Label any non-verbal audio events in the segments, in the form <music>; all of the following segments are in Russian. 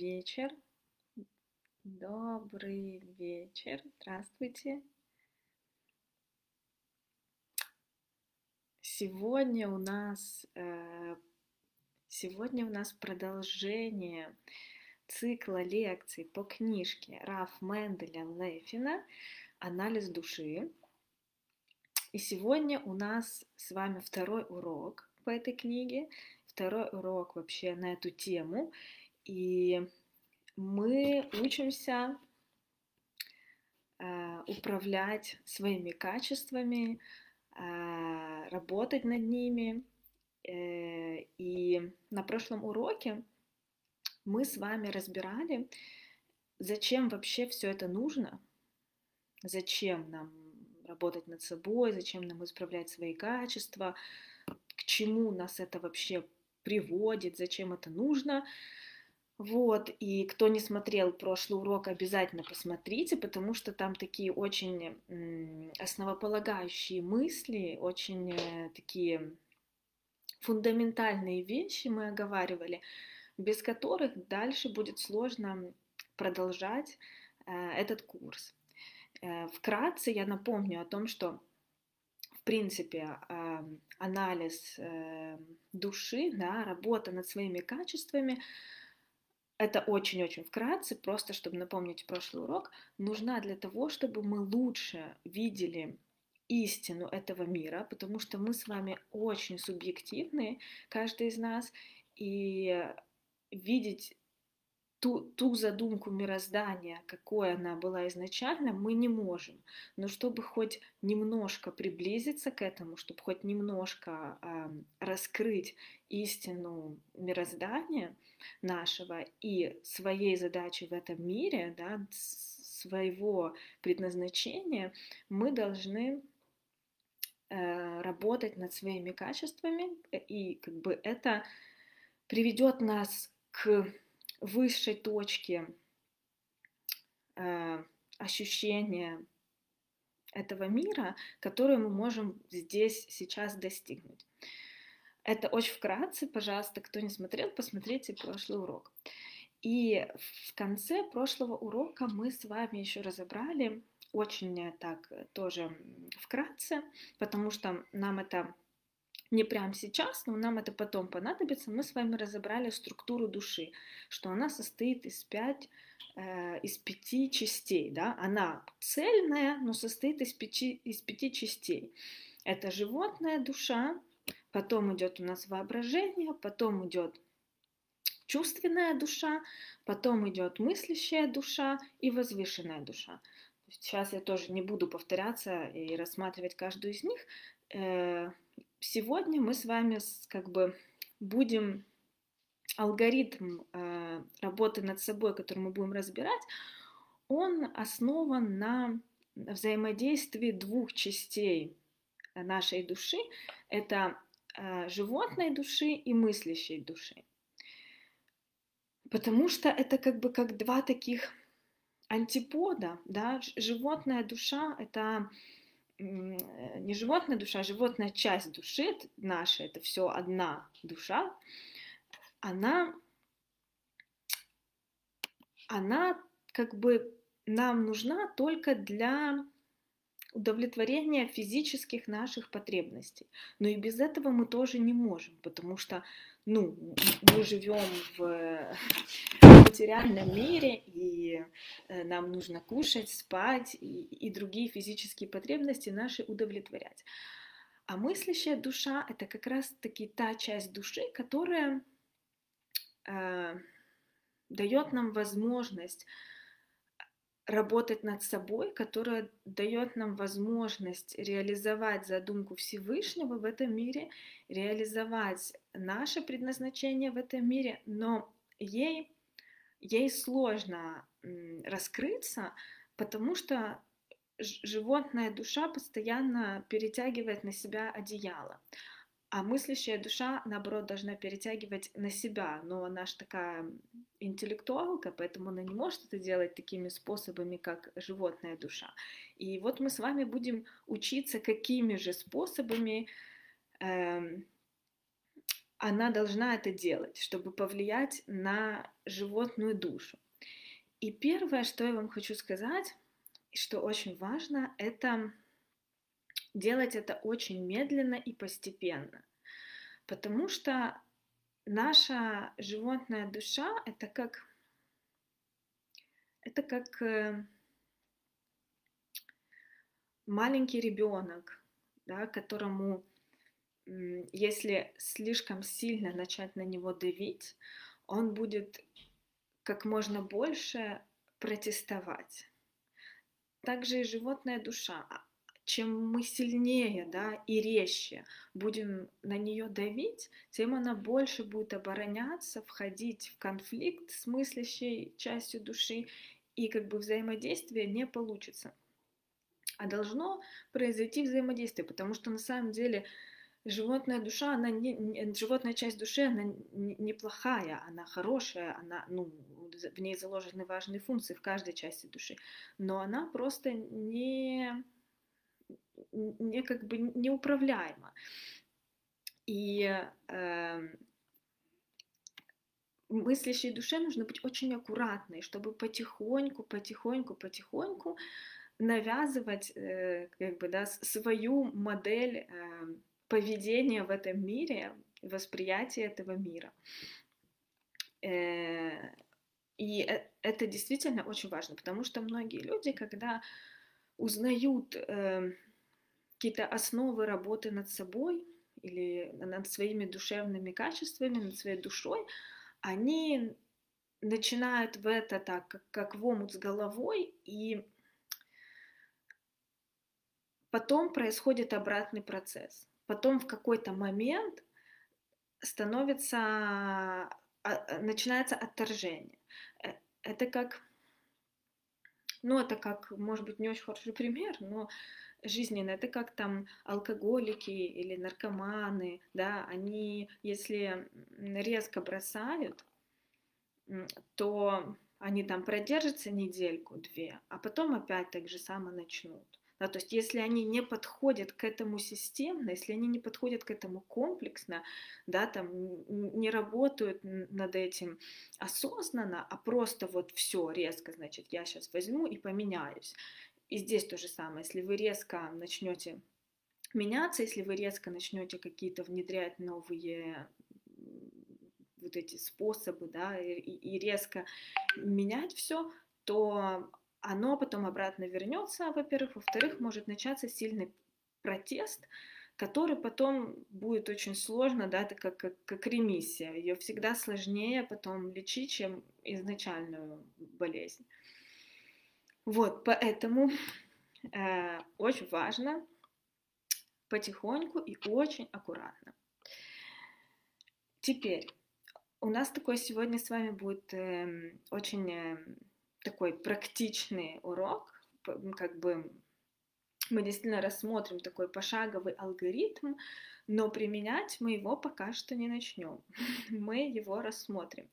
вечер. Добрый вечер. Здравствуйте. Сегодня у нас э, сегодня у нас продолжение цикла лекций по книжке Раф Менделя Лефина «Анализ души». И сегодня у нас с вами второй урок по этой книге, второй урок вообще на эту тему. И мы учимся э, управлять своими качествами, э, работать над ними. Э, и на прошлом уроке мы с вами разбирали, зачем вообще все это нужно, зачем нам работать над собой, зачем нам исправлять свои качества, к чему нас это вообще приводит, зачем это нужно. Вот, и кто не смотрел прошлый урок, обязательно посмотрите, потому что там такие очень основополагающие мысли, очень э, такие фундаментальные вещи мы оговаривали, без которых дальше будет сложно продолжать э, этот курс. Э, вкратце я напомню о том, что в принципе анализ души, да, работа над своими качествами – это очень-очень вкратце, просто чтобы напомнить прошлый урок, нужна для того, чтобы мы лучше видели истину этого мира, потому что мы с вами очень субъективны, каждый из нас, и видеть ту, ту задумку мироздания, какой она была изначально, мы не можем. Но чтобы хоть немножко приблизиться к этому, чтобы хоть немножко э, раскрыть истину мироздания нашего и своей задачи в этом мире, да, своего предназначения, мы должны э, работать над своими качествами, и как бы это приведет нас к высшей точки э, ощущения этого мира, которую мы можем здесь сейчас достигнуть. Это очень вкратце, пожалуйста, кто не смотрел, посмотрите прошлый урок. И в конце прошлого урока мы с вами еще разобрали очень так тоже вкратце, потому что нам это не прямо сейчас, но нам это потом понадобится, мы с вами разобрали структуру души, что она состоит из, пять, э, из пяти частей. Да? Она цельная, но состоит из пяти, из пяти частей. Это животная душа, потом идет у нас воображение, потом идет чувственная душа, потом идет мыслящая душа и возвышенная душа. Сейчас я тоже не буду повторяться и рассматривать каждую из них. Сегодня мы с вами как бы будем алгоритм э, работы над собой, который мы будем разбирать, он основан на взаимодействии двух частей нашей души. Это э, животной души и мыслящей души. Потому что это как бы как два таких антипода, да, животная душа — это Э, не животная душа, а животная часть души наша, это все одна душа, она, она как бы нам нужна только для удовлетворения физических наших потребностей. Но и без этого мы тоже не можем, потому что ну, мы живем в <laughs> материальном мире, и э, нам нужно кушать, спать и, и другие физические потребности наши удовлетворять. А мыслящая душа — это как раз-таки та часть души, которая э, дает нам возможность работать над собой, которая дает нам возможность реализовать задумку Всевышнего в этом мире, реализовать наше предназначение в этом мире, но ей, ей сложно раскрыться, потому что животная душа постоянно перетягивает на себя одеяло. А мыслящая душа, наоборот, должна перетягивать на себя, но она же такая интеллектуалка, поэтому она не может это делать такими способами, как животная душа. И вот мы с вами будем учиться, какими же способами э, она должна это делать, чтобы повлиять на животную душу. И первое, что я вам хочу сказать, что очень важно, это делать это очень медленно и постепенно. Потому что наша животная душа это как это как э, маленький ребенок, да, которому, если слишком сильно начать на него давить, он будет как можно больше протестовать. Также и животная душа. Чем мы сильнее да, и резче будем на нее давить, тем она больше будет обороняться, входить в конфликт с мыслящей частью души, и как бы взаимодействие не получится. А должно произойти взаимодействие, потому что на самом деле животная душа, она не животная часть души, она неплохая, она хорошая, она, ну, в ней заложены важные функции в каждой части души, но она просто не, не как бы неуправляема. И э, мыслящей душе нужно быть очень аккуратной, чтобы потихоньку, потихоньку, потихоньку навязывать э, как бы, да, свою модель э, поведения в этом мире, восприятие этого мира. Э, и это действительно очень важно, потому что многие люди, когда узнают какие-то основы работы над собой или над своими душевными качествами, над своей душой, они начинают в это так, как, как в омут с головой, и Потом происходит обратный процесс. Потом в какой-то момент становится, а, а, начинается отторжение. Э, это как, ну это как, может быть, не очень хороший пример, но жизненно, это как там алкоголики или наркоманы, да, они, если резко бросают, то они там продержатся недельку-две, а потом опять так же само начнут. Да, то есть если они не подходят к этому системно, если они не подходят к этому комплексно, да, там не работают над этим осознанно, а просто вот все резко, значит, я сейчас возьму и поменяюсь. И здесь то же самое, если вы резко начнете меняться, если вы резко начнете какие-то внедрять новые вот эти способы, да, и, и резко менять все, то оно потом обратно вернется, во-первых. Во-вторых, может начаться сильный протест, который потом будет очень сложно, да, это как, как, как ремиссия. Ее всегда сложнее потом лечить, чем изначальную болезнь. Вот, поэтому э, очень важно потихоньку и очень аккуратно. Теперь у нас такой сегодня с вами будет э, очень э, такой практичный урок, как бы мы действительно рассмотрим такой пошаговый алгоритм, но применять мы его пока что не начнем. <laughs> Мы его рассмотрим.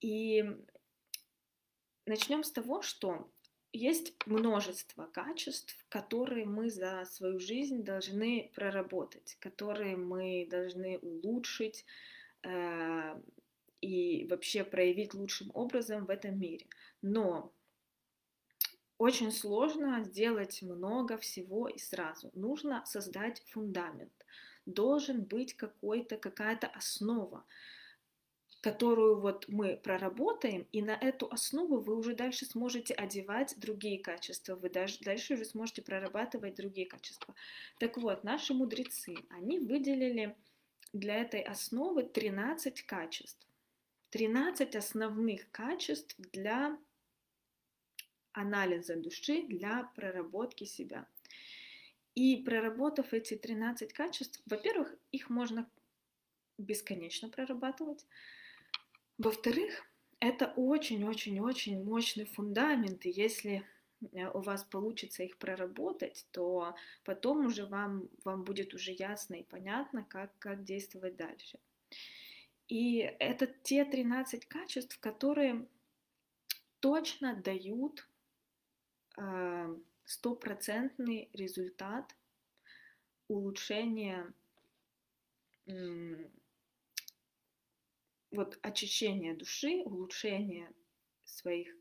И начнем с того, что есть множество качеств, которые мы за свою жизнь должны проработать, которые мы должны улучшить, э, и вообще проявить лучшим образом в этом мире. Но очень сложно сделать много всего и сразу. Нужно создать фундамент. Должен быть какой-то, какая-то основа, которую вот мы проработаем, и на эту основу вы уже дальше сможете одевать другие качества, вы даже дальше уже сможете прорабатывать другие качества. Так вот, наши мудрецы, они выделили для этой основы 13 качеств. 13 основных качеств для анализа души, для проработки себя. И проработав эти 13 качеств, во-первых, их можно бесконечно прорабатывать. Во-вторых, это очень-очень-очень мощный фундамент, и если э, у вас получится их проработать, то потом уже вам, вам будет уже ясно и понятно, как, как действовать дальше. И это те 13 качеств, которые точно дают э, стопроцентный результат улучшения вот очищение души, улучшение своих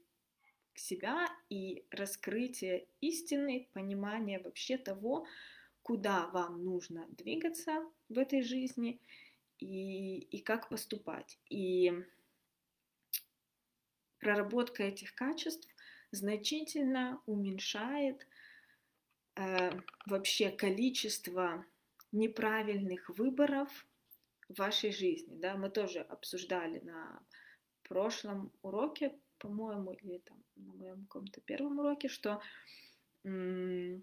себя и раскрытие истины, понимание вообще того, куда вам нужно двигаться в этой жизни и, и как поступать. И проработка этих качеств значительно уменьшает э, вообще количество неправильных выборов в вашей жизни. Да? Мы тоже обсуждали на прошлом уроке, по-моему, или там на моем каком-то первом уроке, что ну,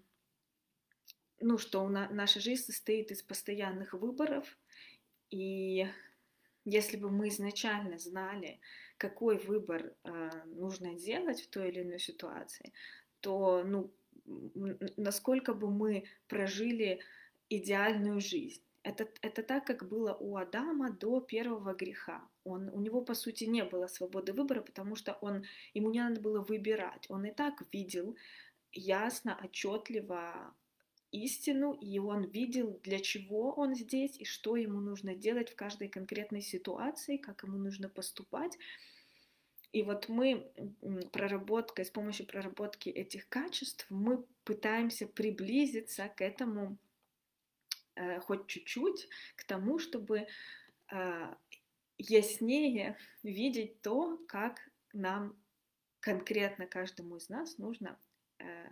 что на, наша жизнь состоит из постоянных выборов, и если бы мы изначально знали, какой выбор э, нужно делать в той или иной ситуации, то ну, насколько бы мы прожили идеальную жизнь. Это, это так, как было у Адама до первого греха. Он, у него, по сути, не было свободы выбора, потому что он, ему не надо было выбирать. Он и так видел ясно, отчетливо истину, и он видел, для чего он здесь и что ему нужно делать в каждой конкретной ситуации, как ему нужно поступать. И вот мы проработкой, с помощью проработки этих качеств, мы пытаемся приблизиться к этому э, хоть чуть-чуть, к тому, чтобы э, яснее видеть то, как нам конкретно каждому из нас нужно э,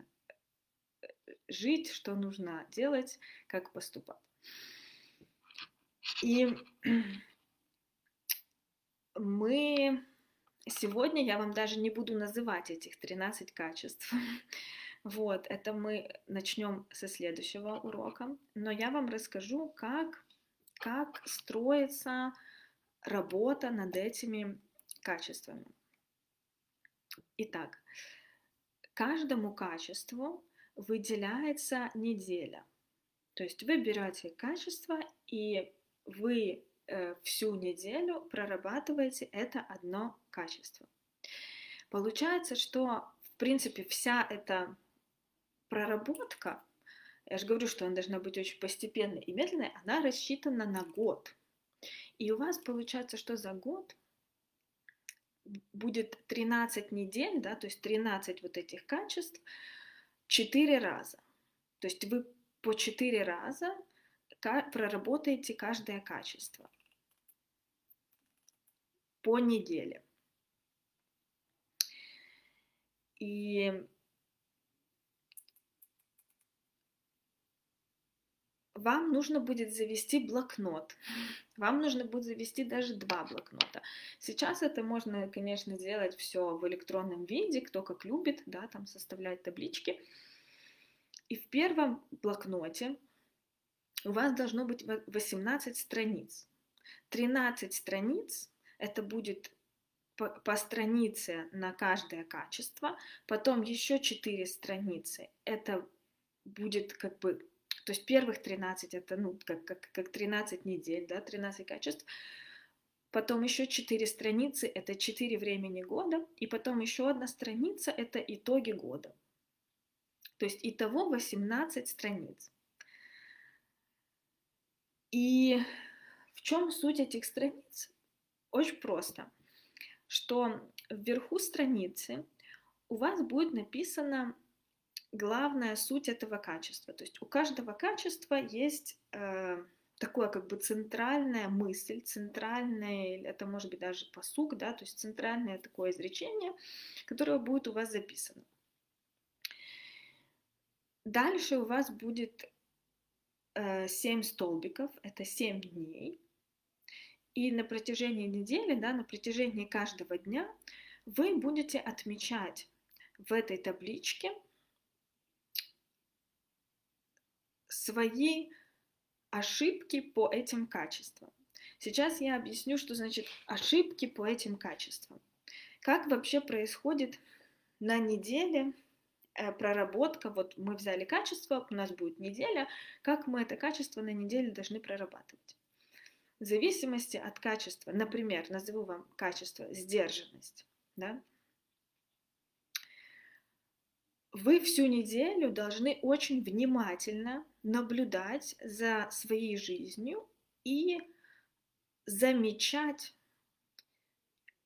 жить, что нужно делать, как поступать. И <clears throat> мы сегодня я вам даже не буду называть этих 13 качеств. <laughs> Вот, это мы начнем со следующего урока. Но я вам расскажу, как, как строится работа над этими качествами. Итак, каждому качеству выделяется неделя. То есть вы берете качество и вы э, всю неделю прорабатываете это одно качество. Получается, что в принципе вся эта проработка, я же говорю, что она должна быть очень постепенной и медленной, она рассчитана на год. И у вас получается, что за год будет 13 недель, да, то есть 13 вот этих качеств, 4 раза. То есть вы по 4 раза проработаете каждое качество по неделе. И вам нужно будет завести блокнот. Вам нужно будет завести даже два блокнота. Сейчас это можно, конечно, сделать все в электронном виде, кто как любит, да, там составлять таблички. И в первом блокноте у вас должно быть 18 страниц. 13 страниц это будет по, по странице на каждое качество, потом еще 4 страницы, это будет как бы то есть первых 13 это ну, как, как, как 13 недель, да, 13 качеств. Потом еще 4 страницы – это 4 времени года. И потом еще одна страница – это итоги года. То есть итого 18 страниц. И в чем суть этих страниц? Очень просто, что вверху страницы у вас будет написано главная суть этого качества. То есть у каждого качества есть э, такое как бы центральная мысль, центральное, это может быть даже посук, да, то есть центральное такое изречение, которое будет у вас записано. Дальше у вас будет э, 7 столбиков, это 7 дней. И на протяжении недели, да, на протяжении каждого дня вы будете отмечать в этой табличке свои ошибки по этим качествам. Сейчас я объясню, что значит ошибки по этим качествам. Как вообще происходит на неделе э, проработка, вот мы взяли качество, у нас будет неделя, как мы это качество на неделе должны прорабатывать. В зависимости от качества, например, назову вам качество сдержанность, да, вы всю неделю должны очень внимательно наблюдать за своей жизнью и замечать,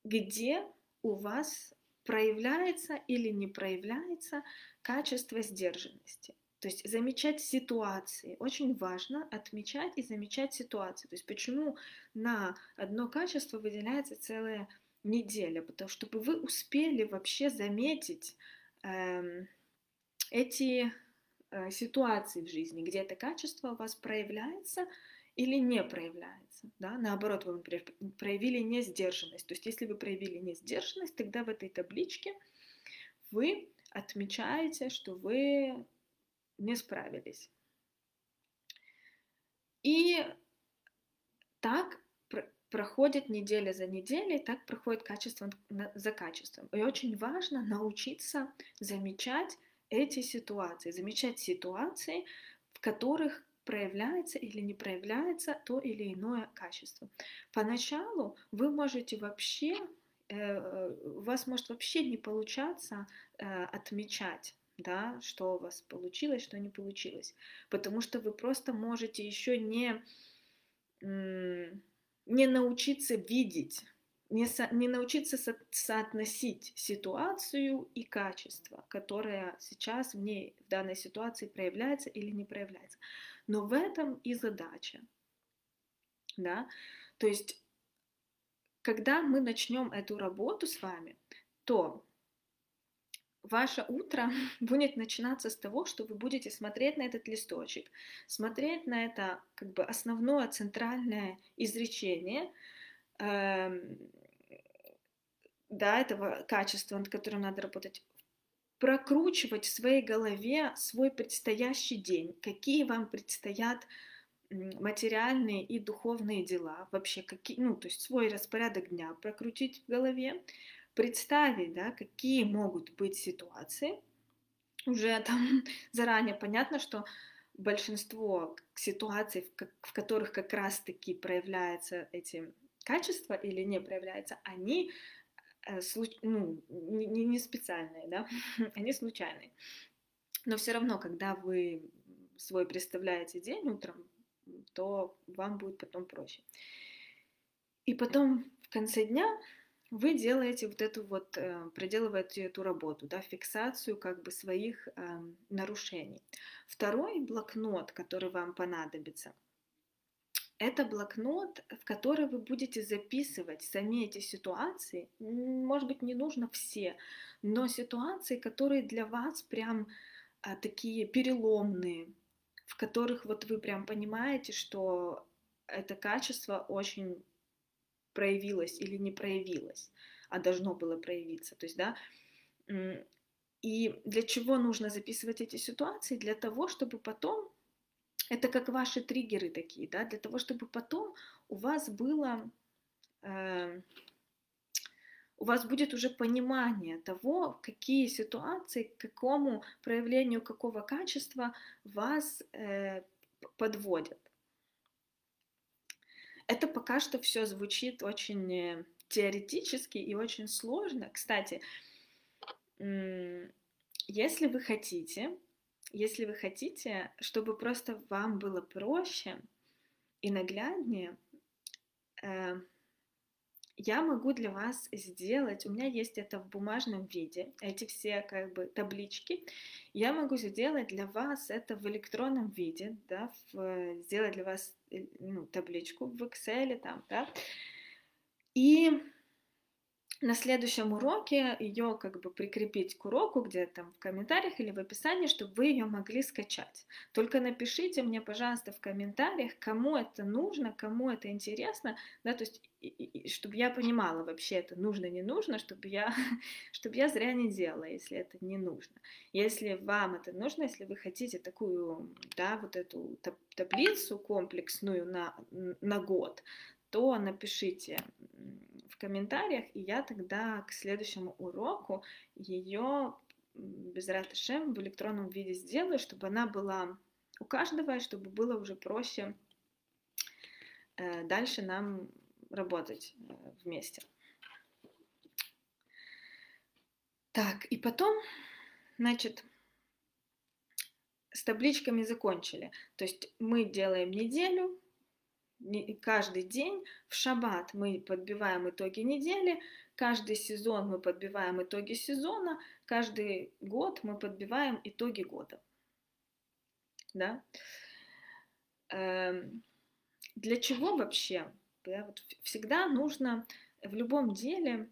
где у вас проявляется или не проявляется качество сдержанности. То есть замечать ситуации. Очень важно отмечать и замечать ситуации. То есть почему на одно качество выделяется целая неделя? Потому что чтобы вы успели вообще заметить эти э, ситуации в жизни, где это качество у вас проявляется или не проявляется. Да? Наоборот, вы, например, проявили несдержанность. То есть если вы проявили несдержанность, тогда в этой табличке вы отмечаете, что вы не справились. И так проходит неделя за неделей, так проходит качество за качеством. И очень важно научиться замечать эти ситуации, замечать ситуации, в которых проявляется или не проявляется то или иное качество. Поначалу вы можете вообще, э, у вас может вообще не получаться э, отмечать да, что у вас получилось, что не получилось. Потому что вы просто можете еще не, не научиться видеть, не, со, не научиться со, соотносить ситуацию и качество, которое сейчас в ней, в данной ситуации проявляется или не проявляется. Но в этом и задача. Да? То есть, когда мы начнем эту работу с вами, то ваше утро <laughs> будет начинаться с того, что вы будете смотреть на этот листочек, смотреть на это как бы основное центральное изречение, э, да, этого качества, над которым надо работать, прокручивать в своей голове свой предстоящий день, какие вам предстоят материальные и духовные дела, вообще какие, ну, то есть свой распорядок дня прокрутить в голове, представить, да, какие могут быть ситуации. Уже там <laughs> заранее понятно, что большинство ситуаций, в которых как раз-таки проявляются эти качества или не проявляются, они э, ну, не, не специальные, да, <laughs> они случайные. Но все равно, когда вы свой представляете день утром, то вам будет потом проще. И потом в конце дня вы делаете вот эту вот, э, проделываете эту работу, да, фиксацию как бы своих э, нарушений. Второй блокнот, который вам понадобится, это блокнот, в который вы будете записывать сами эти ситуации. Может быть, не нужно все, но ситуации, которые для вас прям а, такие переломные, в которых вот вы прям понимаете, что это качество очень проявилось или не проявилось, а должно было проявиться. То есть, да, и для чего нужно записывать эти ситуации? Для того, чтобы потом, это как ваши триггеры такие, да, для того, чтобы потом у вас было, э, у вас будет уже понимание того, какие ситуации, к какому проявлению какого качества вас э, подводят. Это пока что все звучит очень э, теоретически и очень сложно. Кстати, если вы хотите, если вы хотите, чтобы просто вам было проще и нагляднее, э, я могу для вас сделать, у меня есть это в бумажном виде, эти все как бы таблички, я могу сделать для вас это в электронном виде, да, в, сделать для вас ну, табличку в Excel там, да, и на следующем уроке ее как бы прикрепить к уроку где-то в комментариях или в описании, чтобы вы ее могли скачать. Только напишите мне, пожалуйста, в комментариях, кому это нужно, кому это интересно, да, то есть, и, и, чтобы я понимала вообще это нужно, не нужно, чтобы я, <laughs> чтобы я зря не делала, если это не нужно. Если вам это нужно, если вы хотите такую, да, вот эту таблицу комплексную на, на год, то напишите комментариях, и я тогда к следующему уроку ее без ратышем в электронном виде сделаю, чтобы она была у каждого, чтобы было уже проще э, дальше нам работать э, вместе. Так, и потом, значит, с табличками закончили. То есть мы делаем неделю, каждый день в шаббат мы подбиваем итоги недели, каждый сезон мы подбиваем итоги сезона, каждый год мы подбиваем итоги года. Да? Эм, для чего вообще? Всегда нужно в любом деле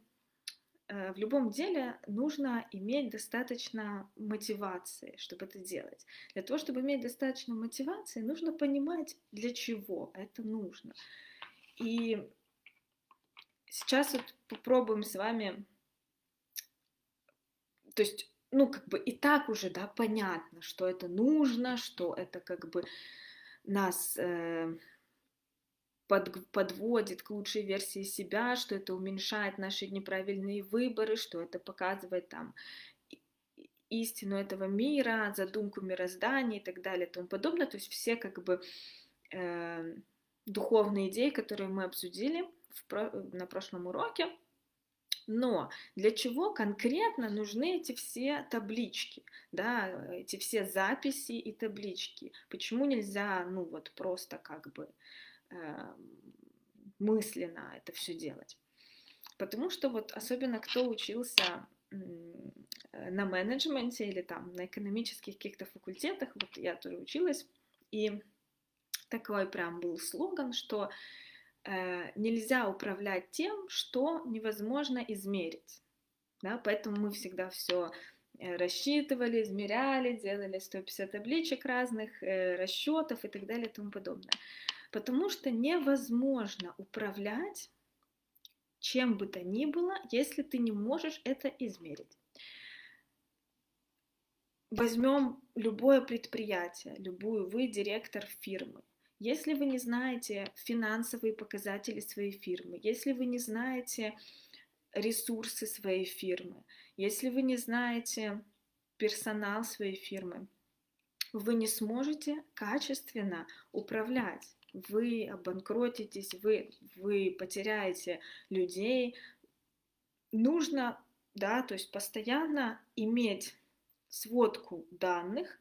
в любом деле нужно иметь достаточно мотивации, чтобы это делать. Для того, чтобы иметь достаточно мотивации, нужно понимать, для чего это нужно. И сейчас вот попробуем с вами, то есть, ну, как бы и так уже, да, понятно, что это нужно, что это как бы нас э, под, подводит к лучшей версии себя, что это уменьшает наши неправильные выборы, что это показывает там истину этого мира, задумку мироздания и так далее и тому подобное. То есть все как бы э, духовные идеи, которые мы обсудили в про, на прошлом уроке. Но для чего конкретно нужны эти все таблички, да, эти все записи и таблички? Почему нельзя, ну вот просто как бы Эм, мысленно это все делать. Потому что вот особенно кто учился на менеджменте или там на экономических каких-то факультетах, вот я тоже училась, и такой прям был слоган, что э, нельзя управлять тем, что невозможно измерить. Да, поэтому мы всегда все э, рассчитывали, измеряли, делали 150 табличек разных, э, расчетов и так далее и тому подобное. Потому что невозможно управлять чем бы то ни было, если ты не можешь это измерить. Возьмем любое предприятие, любую, вы директор фирмы. Если вы не знаете финансовые показатели своей фирмы, если вы не знаете ресурсы своей фирмы, если вы не знаете персонал своей фирмы, вы не сможете качественно управлять вы обанкротитесь, вы, вы потеряете людей. Нужно, да, то есть постоянно иметь сводку данных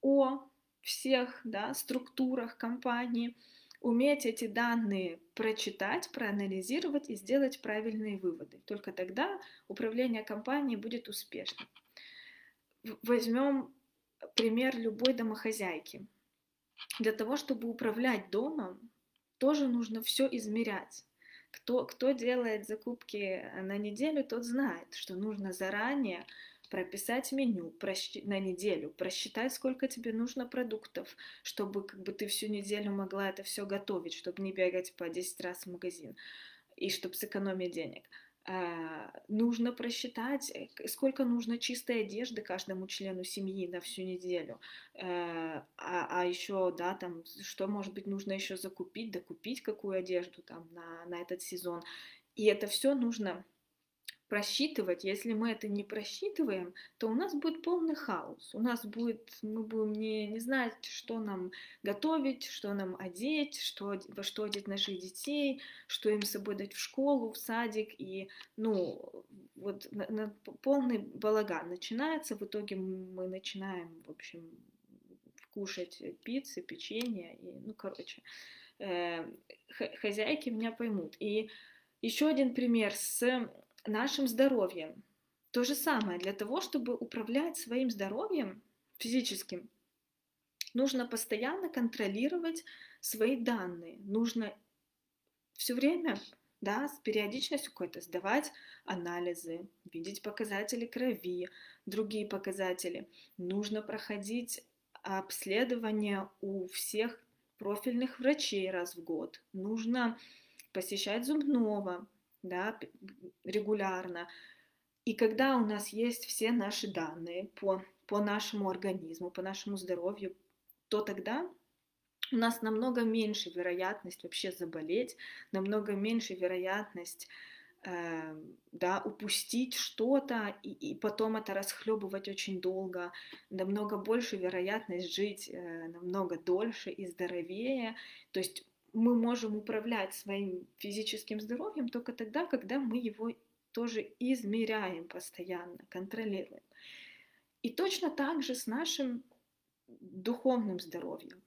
о всех да, структурах компании, уметь эти данные прочитать, проанализировать и сделать правильные выводы. Только тогда управление компанией будет успешным. Возьмем пример любой домохозяйки. Для того, чтобы управлять домом, тоже нужно все измерять. Кто, кто делает закупки на неделю, тот знает, что нужно заранее прописать меню на неделю, просчитать, сколько тебе нужно продуктов, чтобы как бы ты всю неделю могла это все готовить, чтобы не бегать по 10 раз в магазин и чтобы сэкономить денег. А, нужно просчитать, э, сколько нужно чистой одежды каждому члену семьи на всю неделю. Э, а, а еще, да, там, что, может быть, нужно еще закупить, докупить какую одежду там на, на этот сезон. И это все нужно просчитывать, если мы это не просчитываем, то у нас будет полный хаос. У нас будет, мы будем не, не знать, что нам готовить, что нам одеть, что, во что одеть наших детей, что им с собой дать в школу, в садик. И, ну, вот на, на полный балаган начинается. В итоге мы начинаем, в общем, кушать пиццы, печенье. И, ну, короче, э, хозяйки меня поймут. И еще один пример с нашим здоровьем. То же самое, для того, чтобы управлять своим здоровьем физическим, нужно постоянно контролировать свои данные. Нужно все время да, с периодичностью какой-то сдавать анализы, видеть показатели крови, другие показатели. Нужно проходить обследование у всех профильных врачей раз в год. Нужно посещать зубного, да, регулярно. И когда у нас есть все наши данные по, по нашему организму, по нашему здоровью, то тогда у нас намного меньше вероятность вообще заболеть, намного меньше вероятность э, да, упустить что-то и, и потом это расхлебывать очень долго, намного больше вероятность жить э, намного дольше и здоровее. То есть мы можем управлять своим физическим здоровьем только тогда, когда мы его тоже измеряем постоянно, контролируем. И точно так же с нашим духовным здоровьем.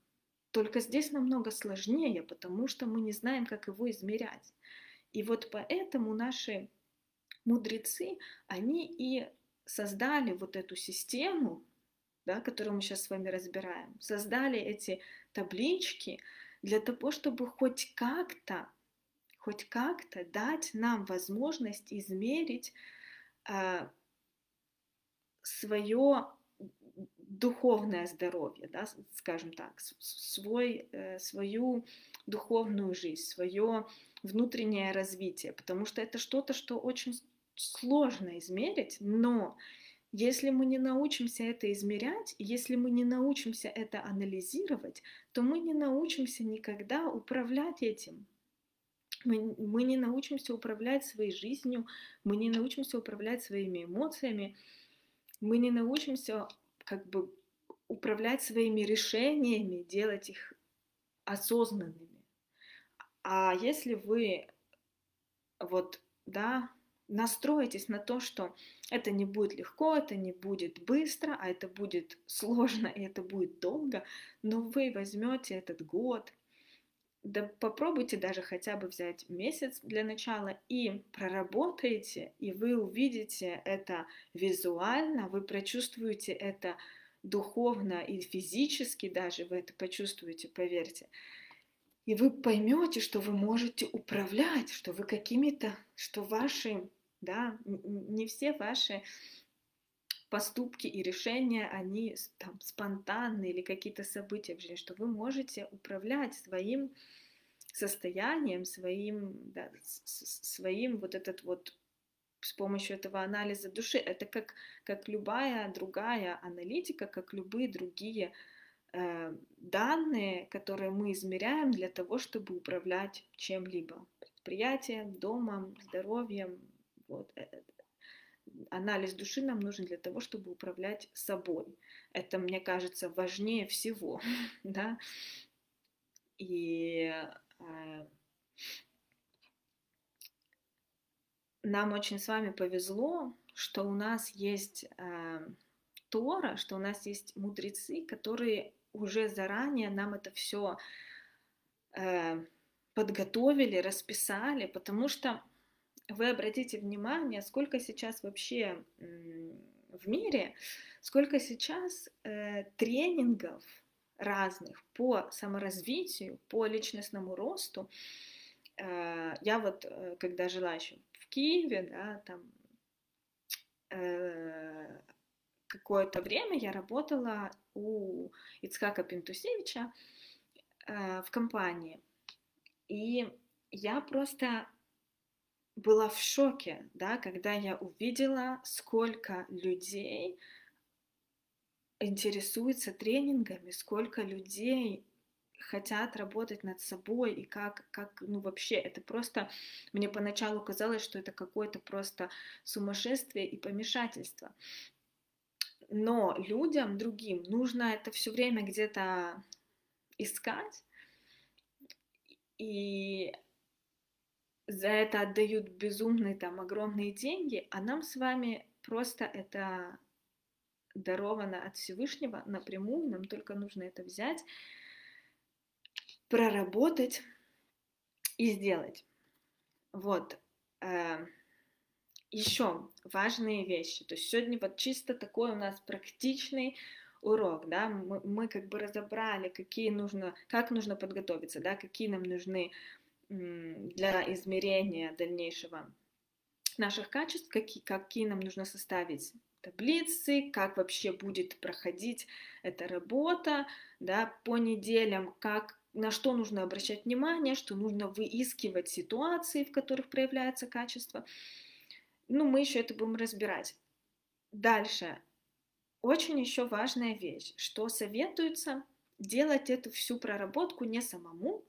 Только здесь намного сложнее, потому что мы не знаем, как его измерять. И вот поэтому наши мудрецы, они и создали вот эту систему, да, которую мы сейчас с вами разбираем, создали эти таблички для того, чтобы хоть как-то, хоть как-то дать нам возможность измерить э, свое духовное здоровье, да, скажем так, свой, э, свою духовную жизнь, свое внутреннее развитие, потому что это что-то, что очень сложно измерить, но если мы не научимся это измерять, если мы не научимся это анализировать, то мы не научимся никогда управлять этим. Мы, мы не научимся управлять своей жизнью, мы не научимся управлять своими эмоциями, мы не научимся как бы управлять своими решениями, делать их осознанными. А если вы вот, да, настроитесь на то, что это не будет легко, это не будет быстро, а это будет <laughs> сложно и это будет долго, но вы возьмете этот год, да попробуйте даже хотя бы взять месяц для начала и проработаете, и вы увидите это визуально, вы прочувствуете это духовно и физически даже, вы это почувствуете, поверьте. И вы поймете, что вы можете управлять, что вы какими-то, что ваши, да, не все ваши поступки и решения, они там спонтанные или какие-то события в жизни, что вы можете управлять своим состоянием, своим, да, своим вот этот вот с помощью этого анализа души. Это как, как любая другая аналитика, как любые другие э, данные, которые мы измеряем для того, чтобы управлять чем-либо. Предприятием, домом, здоровьем. Вот. Э, анализ души нам нужен для того, чтобы управлять собой. Это, мне кажется, важнее всего. <laughs> да? И э, нам очень с вами повезло, что у нас есть э, Тора, что у нас есть мудрецы, которые уже заранее нам это все э, подготовили, расписали, потому что вы обратите внимание, сколько сейчас вообще в мире, сколько сейчас э, тренингов разных по саморазвитию, по личностному росту. Э, я вот, э, когда жила еще в Киеве, да, там э, какое-то время я работала у Ицхака Пентусевича э, в компании. И я просто была в шоке, да, когда я увидела, сколько людей интересуется тренингами, сколько людей хотят работать над собой и как, как, ну вообще, это просто, мне поначалу казалось, что это какое-то просто сумасшествие и помешательство. Но людям другим нужно это все время где-то искать, и за это отдают безумные там огромные деньги, а нам с вами просто это даровано от Всевышнего напрямую, нам только нужно это взять, проработать и сделать. Вот. Э, Еще важные вещи. То есть сегодня вот чисто такой у нас практичный урок, да, мы, мы как бы разобрали, какие нужно, как нужно подготовиться, да, какие нам нужны для измерения дальнейшего наших качеств, какие, какие нам нужно составить таблицы, как вообще будет проходить эта работа, да, по неделям, как, на что нужно обращать внимание, что нужно выискивать ситуации, в которых проявляется качество. Ну, мы еще это будем разбирать. Дальше. Очень еще важная вещь, что советуется делать эту всю проработку не самому,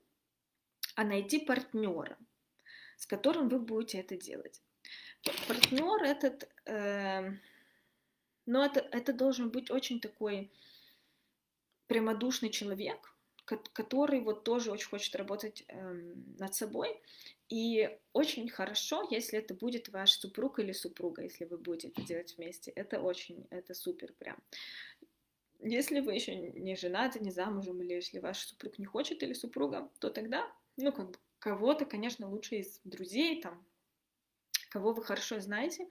а найти партнера, с которым вы будете это делать. Партнер этот э, но это, это должен быть очень такой прямодушный человек, который вот тоже очень хочет работать эм, над собой. И очень хорошо, если это будет ваш супруг или супруга, если вы будете это делать вместе. Это очень, это супер прям. Если вы еще не женаты, не замужем, или если ваш супруг не хочет, или супруга, то тогда, ну, как бы, кого-то, конечно, лучше из друзей, там, кого вы хорошо знаете,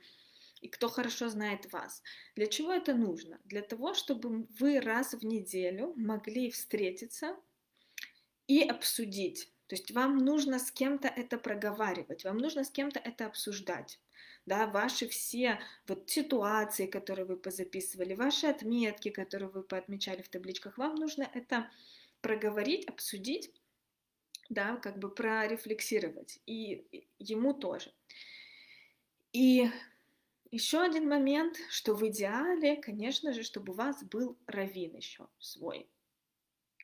и кто хорошо знает вас. Для чего это нужно? Для того, чтобы вы раз в неделю могли встретиться и обсудить. То есть вам нужно с кем-то это проговаривать, вам нужно с кем-то это обсуждать да, ваши все вот ситуации, которые вы позаписывали, ваши отметки, которые вы поотмечали в табличках, вам нужно это проговорить, обсудить, да, как бы прорефлексировать, и ему тоже. И еще один момент, что в идеале, конечно же, чтобы у вас был раввин еще свой,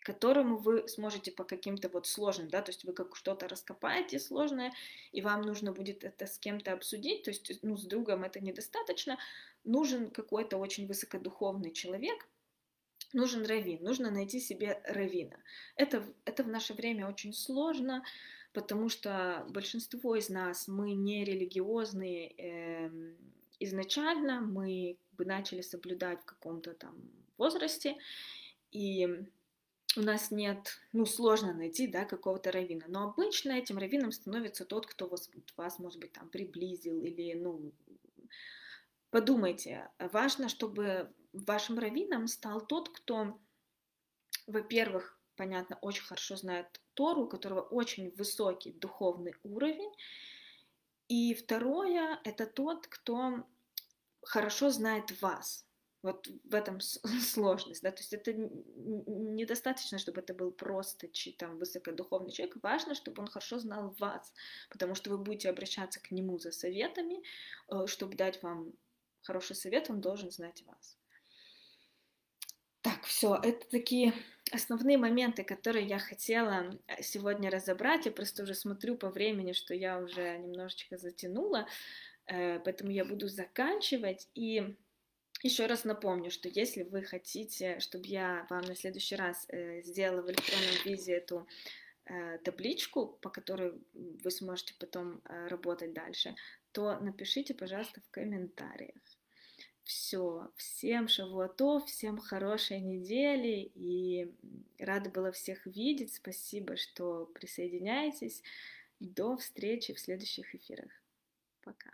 которому вы сможете по каким-то вот сложным, да, то есть вы как что-то раскопаете сложное, и вам нужно будет это с кем-то обсудить, то есть, ну, с другом это недостаточно, нужен какой-то очень высокодуховный человек, нужен раввин, нужно найти себе раввина. Это, это в наше время очень сложно, потому что большинство из нас, мы не религиозные э, изначально, мы бы начали соблюдать в каком-то там возрасте, и у нас нет, ну, сложно найти, да, какого-то равина. Но обычно этим раввином становится тот, кто вас, вас, может быть, там приблизил или, ну, подумайте, важно, чтобы вашим раввином стал тот, кто, во-первых, понятно, очень хорошо знает Тору, у которого очень высокий духовный уровень, и второе, это тот, кто хорошо знает вас, вот в этом <laughs> сложность, да, то есть это недостаточно, чтобы это был просто там высокодуховный человек, важно, чтобы он хорошо знал вас, потому что вы будете обращаться к нему за советами, э, чтобы дать вам хороший совет, он должен знать вас. Все, это такие основные моменты, которые я хотела э, сегодня разобрать. Я просто уже смотрю по времени, что я уже немножечко затянула, э, поэтому я буду заканчивать и еще раз напомню, что если вы хотите, чтобы я вам на следующий раз э, сделала в электронном виде эту табличку, по которой вы сможете потом работать дальше, то напишите, пожалуйста, в комментариях. Все, всем шавуатов, всем хорошей недели и рада была всех видеть. Спасибо, что присоединяетесь. До встречи в следующих эфирах. Пока.